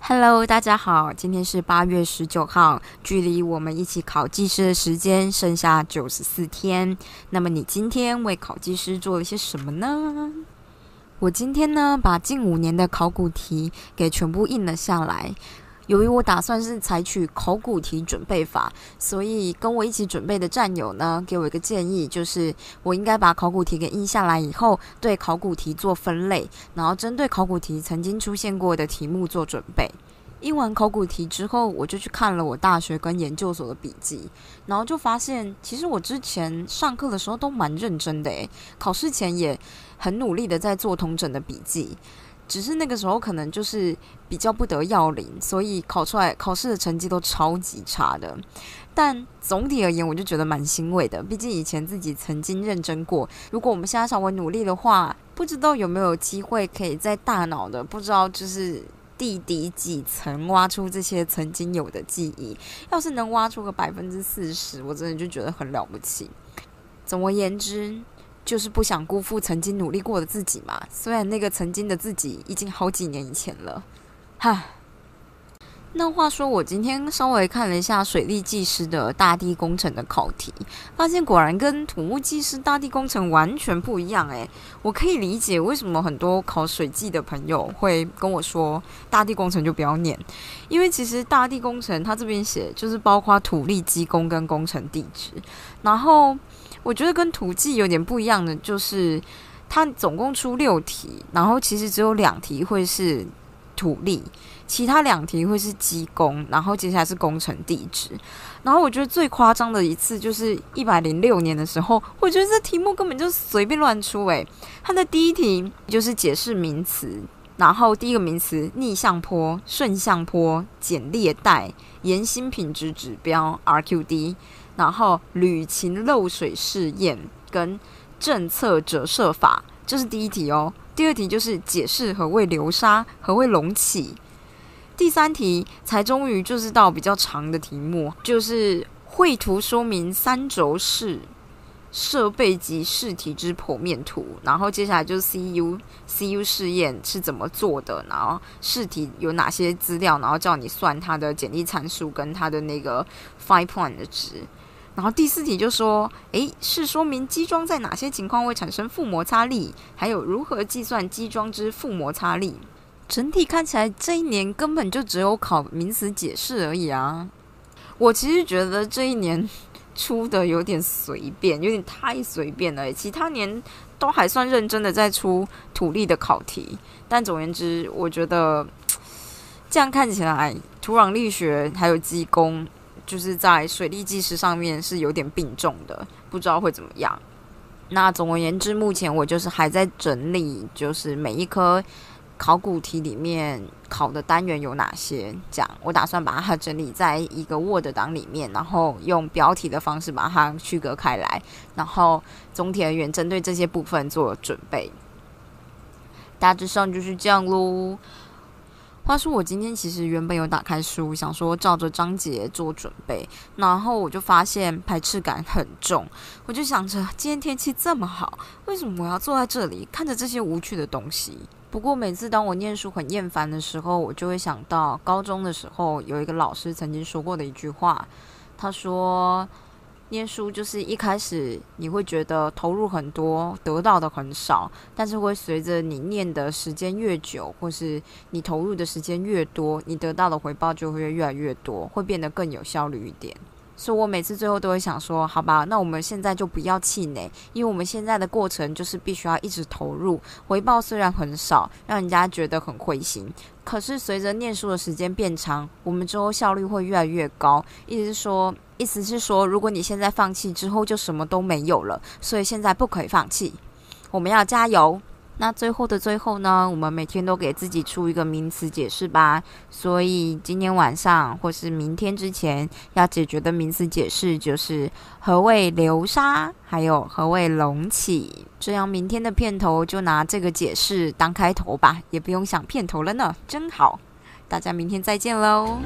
Hello，大家好，今天是八月十九号，距离我们一起考技师的时间剩下九十四天。那么你今天为考技师做了些什么呢？我今天呢，把近五年的考古题给全部印了下来。由于我打算是采取考古题准备法，所以跟我一起准备的战友呢，给我一个建议，就是我应该把考古题给印下来以后，对考古题做分类，然后针对考古题曾经出现过的题目做准备。印完考古题之后，我就去看了我大学跟研究所的笔记，然后就发现，其实我之前上课的时候都蛮认真的诶，考试前也很努力的在做同整的笔记。只是那个时候可能就是比较不得要领，所以考出来考试的成绩都超级差的。但总体而言，我就觉得蛮欣慰的。毕竟以前自己曾经认真过。如果我们现在稍微努力的话，不知道有没有机会可以在大脑的不知道就是地底几层挖出这些曾经有的记忆。要是能挖出个百分之四十，我真的就觉得很了不起。总而言之。就是不想辜负曾经努力过的自己嘛。虽然那个曾经的自己已经好几年以前了，哈。那话说，我今天稍微看了一下水利技师的大地工程的考题，发现果然跟土木技师大地工程完全不一样。诶，我可以理解为什么很多考水技的朋友会跟我说大地工程就不要念，因为其实大地工程它这边写就是包括土力机工跟工程地质，然后。我觉得跟土技有点不一样的，就是它总共出六题，然后其实只有两题会是土力，其他两题会是机工，然后接下来是工程地质。然后我觉得最夸张的一次就是一百零六年的时候，我觉得这题目根本就随便乱出诶，它的第一题就是解释名词，然后第一个名词逆向坡、顺向坡、减裂带、岩心品质指标 RQD。然后铝琴漏水试验跟政策折射法，这是第一题哦。第二题就是解释何谓流沙，何谓隆起。第三题才终于就是到比较长的题目，就是绘图说明三轴式设备及试题之剖面图。然后接下来就是 CU CU 试验是怎么做的，然后试题有哪些资料，然后叫你算它的简历参数跟它的那个 Five Point 的值。然后第四题就说，诶，是说明机桩在哪些情况会产生负摩擦力，还有如何计算机桩之负摩擦力。整体看起来这一年根本就只有考名词解释而已啊！我其实觉得这一年出的有点随便，有点太随便了。其他年都还算认真的在出土力的考题，但总而言之，我觉得这样看起来土壤力学还有机工。就是在水利技师上面是有点并重的，不知道会怎么样。那总而言之，目前我就是还在整理，就是每一科考古题里面考的单元有哪些，这样我打算把它整理在一个 Word 档里面，然后用标题的方式把它区隔开来，然后总体而言针对这些部分做准备。大致上就是这样喽。话说我今天其实原本有打开书，想说照着章节做准备，然后我就发现排斥感很重。我就想着今天天气这么好，为什么我要坐在这里看着这些无趣的东西？不过每次当我念书很厌烦的时候，我就会想到高中的时候有一个老师曾经说过的一句话，他说。念书就是一开始你会觉得投入很多，得到的很少，但是会随着你念的时间越久，或是你投入的时间越多，你得到的回报就会越来越多，会变得更有效率一点。所以我每次最后都会想说，好吧，那我们现在就不要气馁，因为我们现在的过程就是必须要一直投入，回报虽然很少，让人家觉得很灰心，可是随着念书的时间变长，我们之后效率会越来越高。意思是说。意思是说，如果你现在放弃之后，就什么都没有了。所以现在不可以放弃，我们要加油。那最后的最后呢，我们每天都给自己出一个名词解释吧。所以今天晚上或是明天之前要解决的名词解释就是何谓流沙，还有何谓隆起。这样明天的片头就拿这个解释当开头吧，也不用想片头了呢，真好。大家明天再见喽。